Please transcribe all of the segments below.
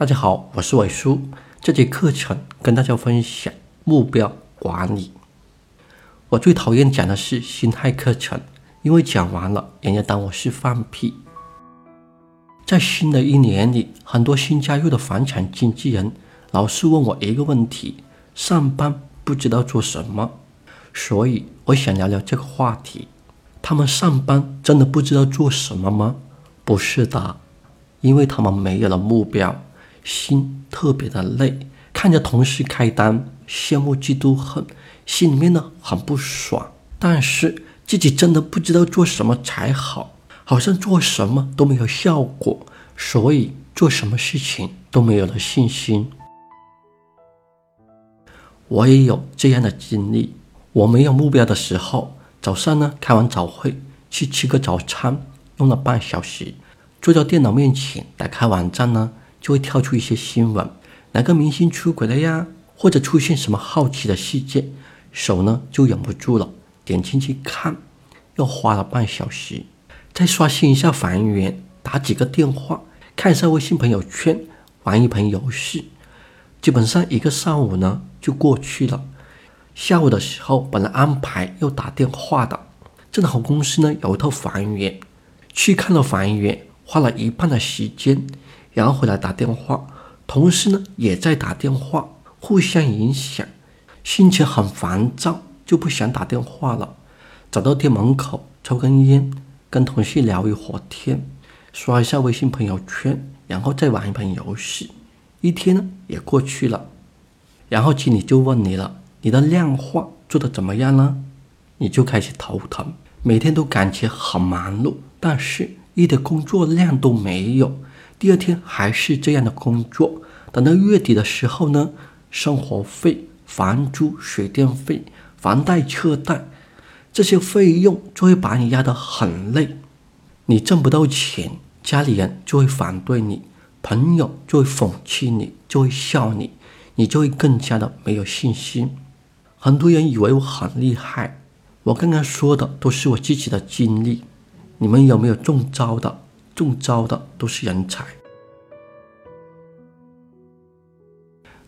大家好，我是伟叔。这节课程跟大家分享目标管理。我最讨厌讲的是心态课程，因为讲完了，人家当我是放屁。在新的一年里，很多新加入的房产经纪人老是问我一个问题：上班不知道做什么。所以我想聊聊这个话题。他们上班真的不知道做什么吗？不是的，因为他们没有了目标。心特别的累，看着同事开单，羡慕嫉妒恨，心里面呢很不爽。但是自己真的不知道做什么才好，好像做什么都没有效果，所以做什么事情都没有了信心。我也有这样的经历，我没有目标的时候，早上呢开完早会去吃个早餐，用了半小时，坐在电脑面前打开网站呢。就会跳出一些新闻，哪个明星出轨了呀？或者出现什么好奇的事件，手呢就忍不住了，点进去看，又花了半小时，再刷新一下房源，打几个电话，看一下微信朋友圈，玩一盘游戏，基本上一个上午呢就过去了。下午的时候本来安排要打电话的，正好公司呢有一套房源，去看了房源，花了一半的时间。然后回来打电话，同事呢也在打电话，互相影响，心情很烦躁，就不想打电话了。走到店门口抽根烟，跟同事聊一会儿天，刷一下微信朋友圈，然后再玩一盘游戏。一天呢也过去了，然后经理就问你了：“你的量化做的怎么样呢？”你就开始头疼，每天都感觉很忙碌，但是一点工作量都没有。第二天还是这样的工作，等到月底的时候呢，生活费、房租、水电费、房贷、车贷这些费用就会把你压得很累。你挣不到钱，家里人就会反对你，朋友就会讽刺你，就会笑你，你就会更加的没有信心。很多人以为我很厉害，我刚刚说的都是我自己的经历。你们有没有中招的？中招的都是人才，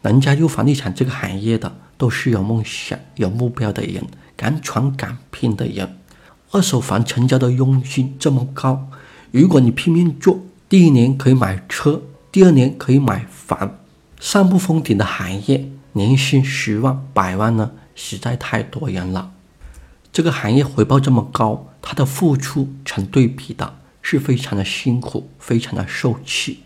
能加入房地产这个行业的都是有梦想、有目标的人，敢闯敢拼的人。二手房成交的佣金这么高，如果你拼命做，第一年可以买车，第二年可以买房，上不封顶的行业，年薪十万、百万呢，实在太多人了。这个行业回报这么高，他的付出成对比的。是非常的辛苦，非常的受气。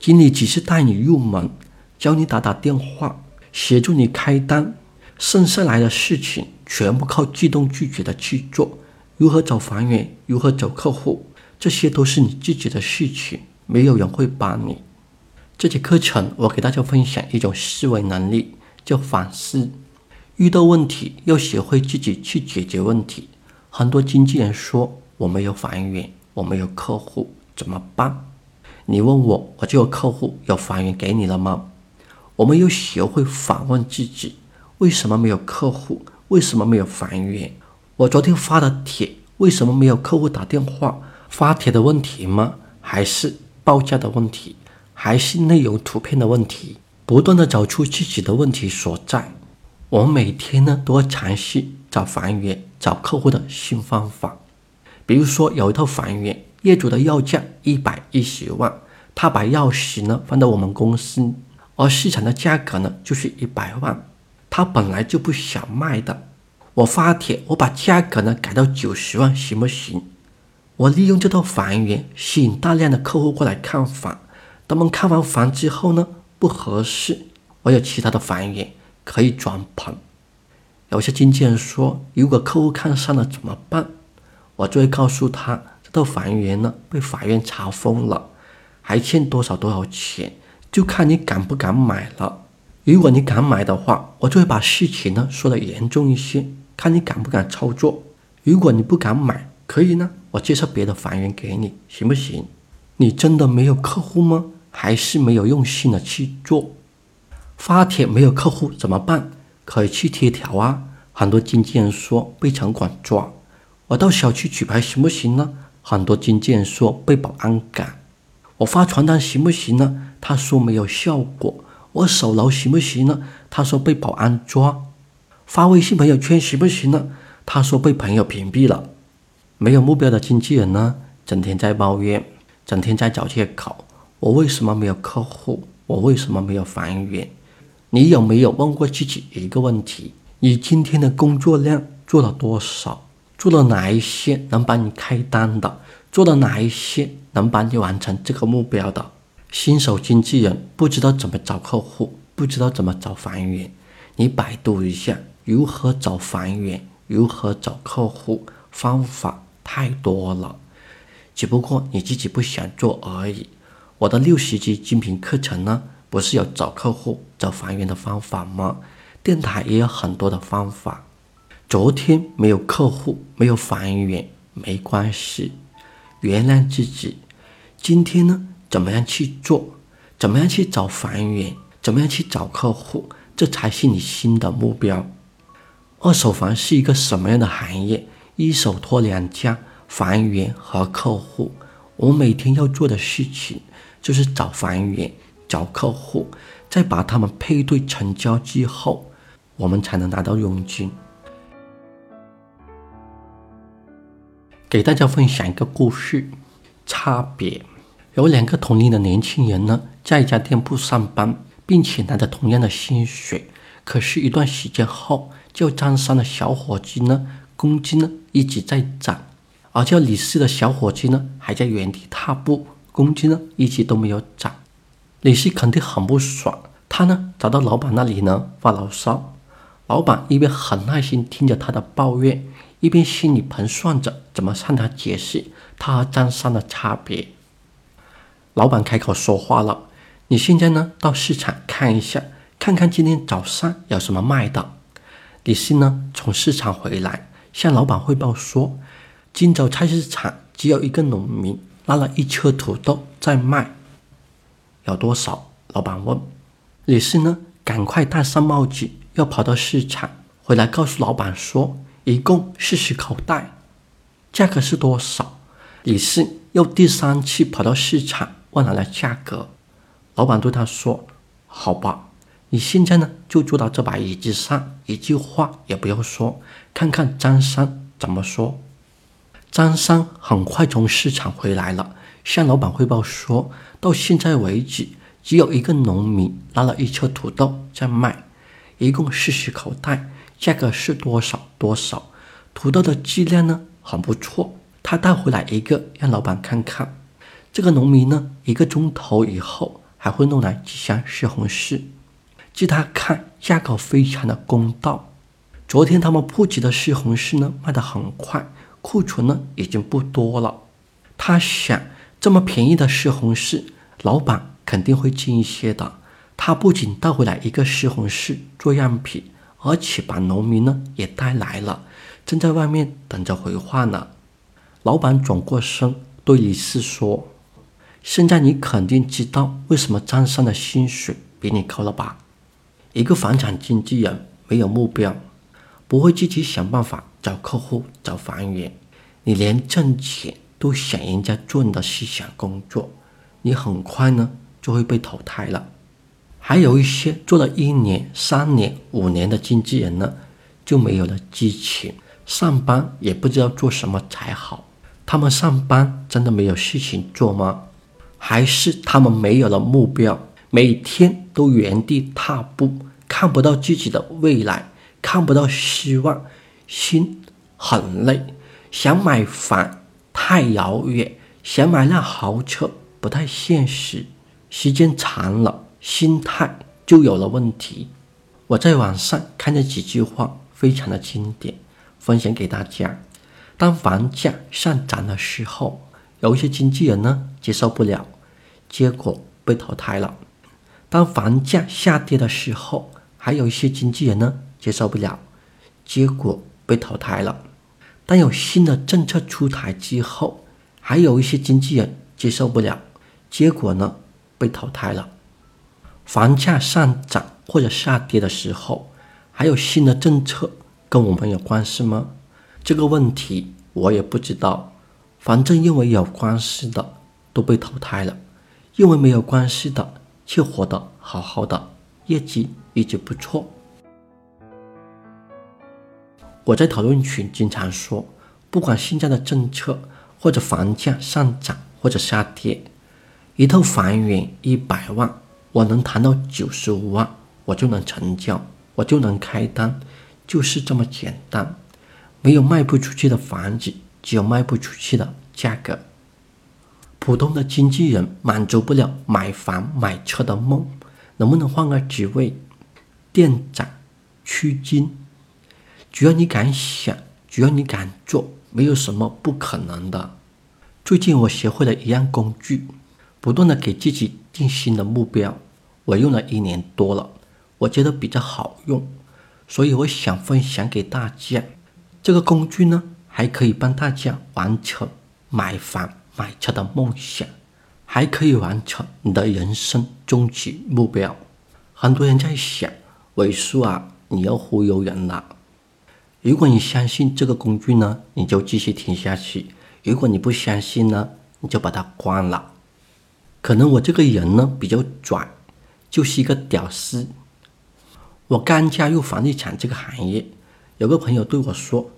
经理只是带你入门，教你打打电话，协助你开单，剩下来的事情全部靠自动拒绝的去做。如何找房源，如何找客户，这些都是你自己的事情，没有人会帮你。这节课程我给大家分享一种思维能力，叫反思。遇到问题要学会自己去解决问题。很多经纪人说我没有房源。我没有客户怎么办？你问我，我就有客户有房源给你了吗？我们又学会反问自己：为什么没有客户？为什么没有房源？我昨天发的帖，为什么没有客户打电话？发帖的问题吗？还是报价的问题？还是内容图片的问题？不断的找出自己的问题所在。我们每天呢，都要尝试找房源、找客户的新方法。比如说，有一套房源，业主的要价一百一十万，他把钥匙呢放到我们公司，而市场的价格呢就是一百万，他本来就不想卖的。我发帖，我把价格呢改到九十万，行不行？我利用这套房源吸引大量的客户过来看房，他们看完房之后呢不合适，我有其他的房源可以转盘。有些经纪人说，如果客户看上了怎么办？我就会告诉他，这套房源呢被法院查封了，还欠多少多少钱，就看你敢不敢买了。如果你敢买的话，我就会把事情呢说的严重一些，看你敢不敢操作。如果你不敢买，可以呢，我介绍别的房源给你，行不行？你真的没有客户吗？还是没有用心的去做？发帖没有客户怎么办？可以去贴条啊。很多经纪人说被城管抓。我到小区举牌行不行呢？很多经纪人说被保安赶。我发传单行不行呢？他说没有效果。我守楼行不行呢？他说被保安抓。发微信朋友圈行不行呢？他说被朋友屏蔽了。没有目标的经纪人呢，整天在抱怨，整天在找借口。我为什么没有客户？我为什么没有房源？你有没有问过自己一个问题？你今天的工作量做了多少？做了哪一些能帮你开单的？做了哪一些能帮你完成这个目标的？新手经纪人不知道怎么找客户，不知道怎么找房源。你百度一下如何找房源，如何找客户，方法太多了，只不过你自己不想做而已。我的六十级精品课程呢，不是有找客户、找房源的方法吗？电台也有很多的方法。昨天没有客户，没有房源没关系，原谅自己。今天呢？怎么样去做？怎么样去找房源？怎么样去找客户？这才是你新的目标。二手房是一个什么样的行业？一手托两家，房源和客户。我每天要做的事情就是找房源、找客户，再把他们配对成交之后，我们才能拿到佣金。给大家分享一个故事，差别。有两个同龄的年轻人呢，在一家店铺上班，并且拿着同样的薪水。可是，一段时间后，叫张三的小伙计呢，工资呢一直在涨，而叫李四的小伙计呢，还在原地踏步，工资呢一直都没有涨。李四肯定很不爽，他呢找到老板那里呢发牢骚。老板一边很耐心听着他的抱怨，一边心里盘算着怎么向他解释他和张三的差别。老板开口说话了：“你现在呢，到市场看一下，看看今天早上有什么卖的。”李四呢，从市场回来，向老板汇报说：“今早菜市场只有一个农民拉了一车土豆在卖，有多少？”老板问。李四呢，赶快戴上帽子，要跑到市场，回来告诉老板说：“一共四十口袋，价格是多少？”李四又第三次跑到市场。问来了价格，老板对他说：“好吧，你现在呢就坐到这把椅子上，一句话也不要说，看看张三怎么说。”张三很快从市场回来了，向老板汇报说：“到现在为止，只有一个农民拉了一车土豆在卖，一共四十口袋，价格是多少多少？土豆的质量呢很不错，他带回来一个让老板看看。”这个农民呢，一个钟头以后还会弄来几箱西红柿，据他看价格非常的公道。昨天他们铺子的西红柿呢卖得很快，库存呢已经不多了。他想，这么便宜的西红柿，老板肯定会进一些的。他不仅带回来一个西红柿做样品，而且把农民呢也带来了，正在外面等着回话呢。老板转过身对李四说。现在你肯定知道为什么张三的薪水比你高了吧？一个房产经纪人没有目标，不会自己想办法找客户、找房源，你连挣钱都想人家做你的思想工作，你很快呢就会被淘汰了。还有一些做了一年、三年、五年的经纪人呢，就没有了激情，上班也不知道做什么才好。他们上班真的没有事情做吗？还是他们没有了目标，每天都原地踏步，看不到自己的未来，看不到希望，心很累。想买房太遥远，想买辆豪车不太现实。时间长了，心态就有了问题。我在网上看见几句话，非常的经典，分享给大家。当房价上涨的时候。有一些经纪人呢接受不了，结果被淘汰了。当房价下跌的时候，还有一些经纪人呢接受不了，结果被淘汰了。当有新的政策出台之后，还有一些经纪人接受不了，结果呢被淘汰了。房价上涨或者下跌的时候，还有新的政策跟我们有关系吗？这个问题我也不知道。反正认为有关系的都被淘汰了，认为没有关系的却活得好好的，业绩一直不错。我在讨论群经常说，不管现在的政策或者房价上涨或者下跌，一套房源一百万，我能谈到九十五万，我就能成交，我就能开单，就是这么简单。没有卖不出去的房子，只有卖不出去的价格。普通的经纪人满足不了买房买车的梦，能不能换个职位？店长、区经，只要你敢想，只要你敢做，没有什么不可能的。最近我学会了一样工具，不断的给自己定新的目标。我用了一年多了，我觉得比较好用，所以我想分享给大家。这个工具呢，还可以帮大家完成买房。买车的梦想，还可以完成你的人生终极目标。很多人在想，伟叔啊，你要忽悠人了。如果你相信这个工具呢，你就继续听下去；如果你不相信呢，你就把它关了。可能我这个人呢比较拽，就是一个屌丝。我刚加入房地产这个行业，有个朋友对我说。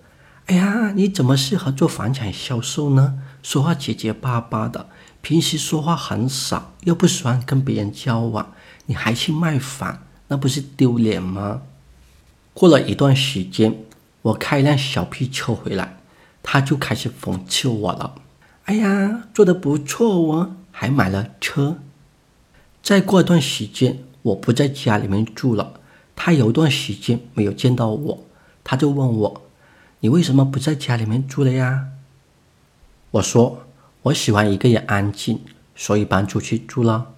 哎呀，你怎么适合做房产销售呢？说话结结巴巴的，平时说话很少，又不喜欢跟别人交往，你还去卖房，那不是丢脸吗？过了一段时间，我开一辆小皮车回来，他就开始讽刺我了。哎呀，做的不错哦，还买了车。再过一段时间，我不在家里面住了，他有一段时间没有见到我，他就问我。你为什么不在家里面住了呀？我说我喜欢一个人安静，所以搬出去住了。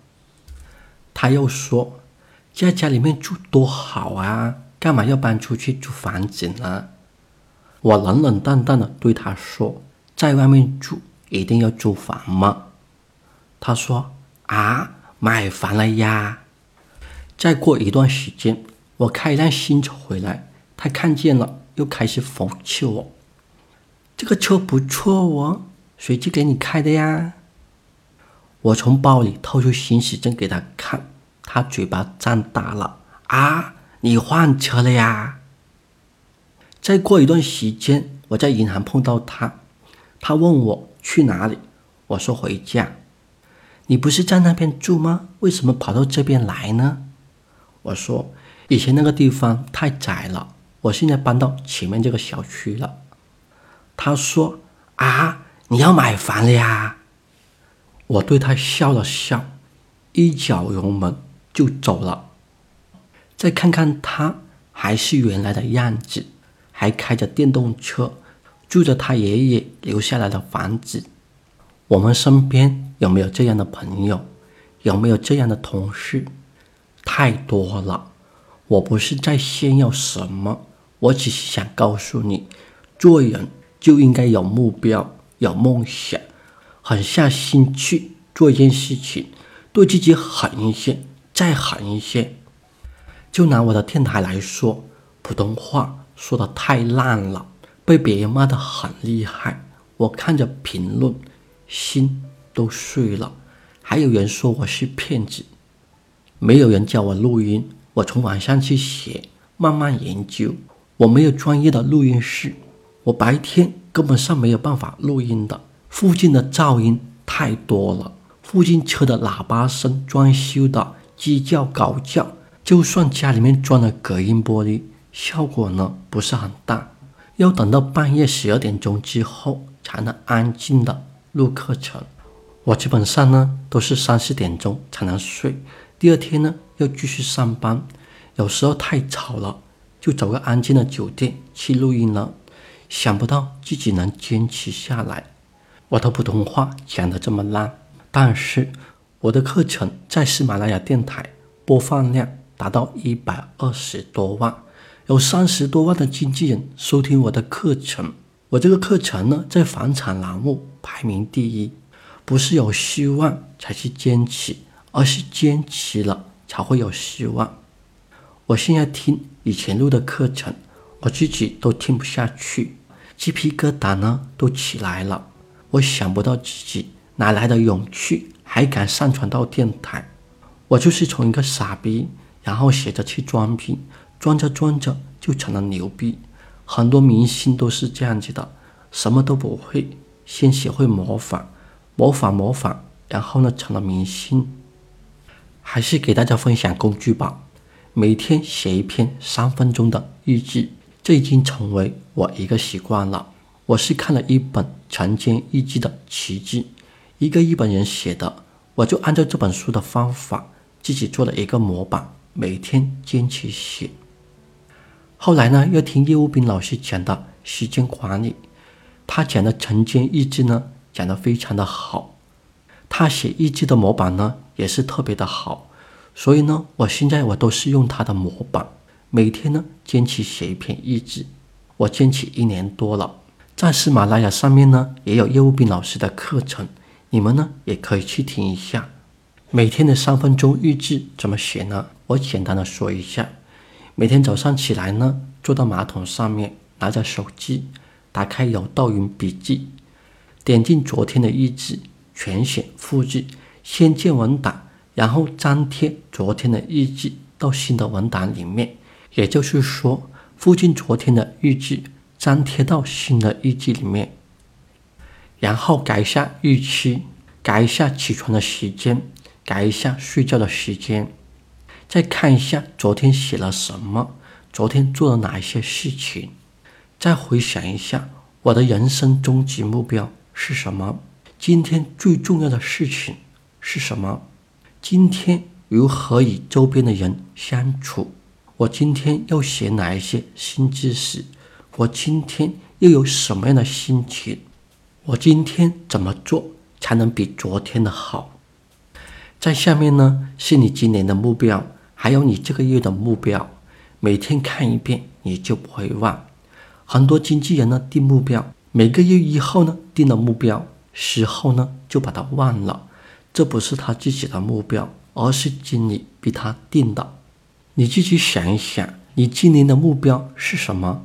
他又说在家里面住多好啊，干嘛要搬出去租房子呢？我冷冷淡淡的对他说，在外面住一定要租房吗？他说啊，买房了呀。再过一段时间，我开一辆新车回来，他看见了。又开始讽刺我，这个车不错哦，谁去给你开的呀？我从包里掏出行驶证给他看，他嘴巴张大了啊！你换车了呀？再过一段时间，我在银行碰到他，他问我去哪里，我说回家。你不是在那边住吗？为什么跑到这边来呢？我说以前那个地方太窄了。我现在搬到前面这个小区了。他说：“啊，你要买房了呀？”我对他笑了笑，一脚油门就走了。再看看他，还是原来的样子，还开着电动车，住着他爷爷留下来的房子。我们身边有没有这样的朋友？有没有这样的同事？太多了。我不是在炫耀什么。我只是想告诉你，做人就应该有目标、有梦想，狠下心去做一件事情，对自己狠一些，再狠一些。就拿我的电台来说，普通话说的太烂了，被别人骂的很厉害。我看着评论，心都碎了。还有人说我是骗子，没有人教我录音，我从网上去学，慢慢研究。我没有专业的录音室，我白天根本上没有办法录音的。附近的噪音太多了，附近车的喇叭声、装修的鸡叫狗叫，就算家里面装了隔音玻璃，效果呢不是很大。要等到半夜十二点钟之后才能安静的录课程。我基本上呢都是三四点钟才能睡，第二天呢要继续上班，有时候太吵了。就找个安静的酒店去录音了，想不到自己能坚持下来。我的普通话讲的这么烂，但是我的课程在喜马拉雅电台播放量达到一百二十多万，有三十多万的经纪人收听我的课程。我这个课程呢，在房产栏目排名第一。不是有希望才去坚持，而是坚持了才会有希望。我现在听以前录的课程，我自己都听不下去，鸡皮疙瘩呢都起来了。我想不到自己哪来的勇气，还敢上传到电台。我就是从一个傻逼，然后学着去装逼，装着装着就成了牛逼。很多明星都是这样子的，什么都不会，先学会模仿，模仿模仿，然后呢成了明星。还是给大家分享工具吧，每天写一篇三分钟的日记，这已经成为我一个习惯了。我是看了一本《晨间日记的奇迹》，一个日本人写的，我就按照这本书的方法。自己做了一个模板，每天坚持写。后来呢，又听叶务斌老师讲的时间管理，他讲的晨间日志呢，讲的非常的好。他写日记的模板呢，也是特别的好。所以呢，我现在我都是用他的模板，每天呢坚持写一篇日记。我坚持一年多了，在喜马拉雅上面呢，也有业务斌老师的课程，你们呢也可以去听一下。每天的三分钟日志怎么写呢？我简单的说一下。每天早上起来呢，坐到马桶上面，拿着手机，打开有道云笔记，点进昨天的日志，全选复制，先建文档，然后粘贴昨天的日记到新的文档里面。也就是说，复制昨天的日志，粘贴到新的日记里面，然后改一下日期，改一下起床的时间。改一下睡觉的时间，再看一下昨天写了什么，昨天做了哪一些事情，再回想一下我的人生终极目标是什么，今天最重要的事情是什么，今天如何与周边的人相处，我今天要学哪一些新知识，我今天又有什么样的心情，我今天怎么做才能比昨天的好？在下面呢，是你今年的目标，还有你这个月的目标，每天看一遍，你就不会忘。很多经纪人呢定目标，每个月一号呢定了目标，十号呢就把它忘了，这不是他自己的目标，而是经理逼他定的。你自己想一想，你今年的目标是什么？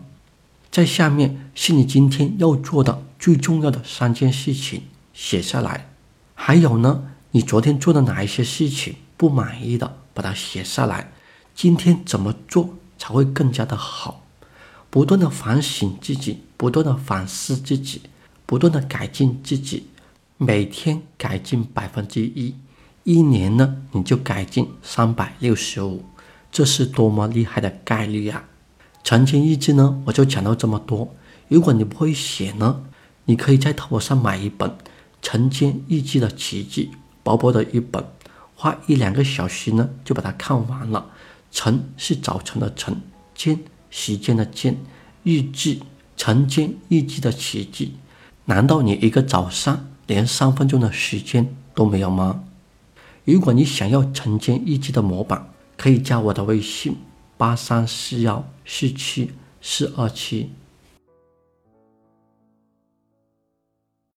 在下面是你今天要做的最重要的三件事情，写下来。还有呢？你昨天做的哪一些事情不满意的，把它写下来。今天怎么做才会更加的好？不断的反省自己，不断的反思自己，不断的改进自己。每天改进百分之一，一年呢你就改进三百六十五，这是多么厉害的概率啊！晨间日志呢，我就讲到这么多。如果你不会写呢，你可以在淘宝上买一本《晨间日记的奇迹》。薄薄的一本，花一两个小时呢就把它看完了。晨是早晨的晨，间时间的间，日记晨间日记的奇迹。难道你一个早上连三分钟的时间都没有吗？如果你想要晨间日记的模板，可以加我的微信：八三四幺四七四二七。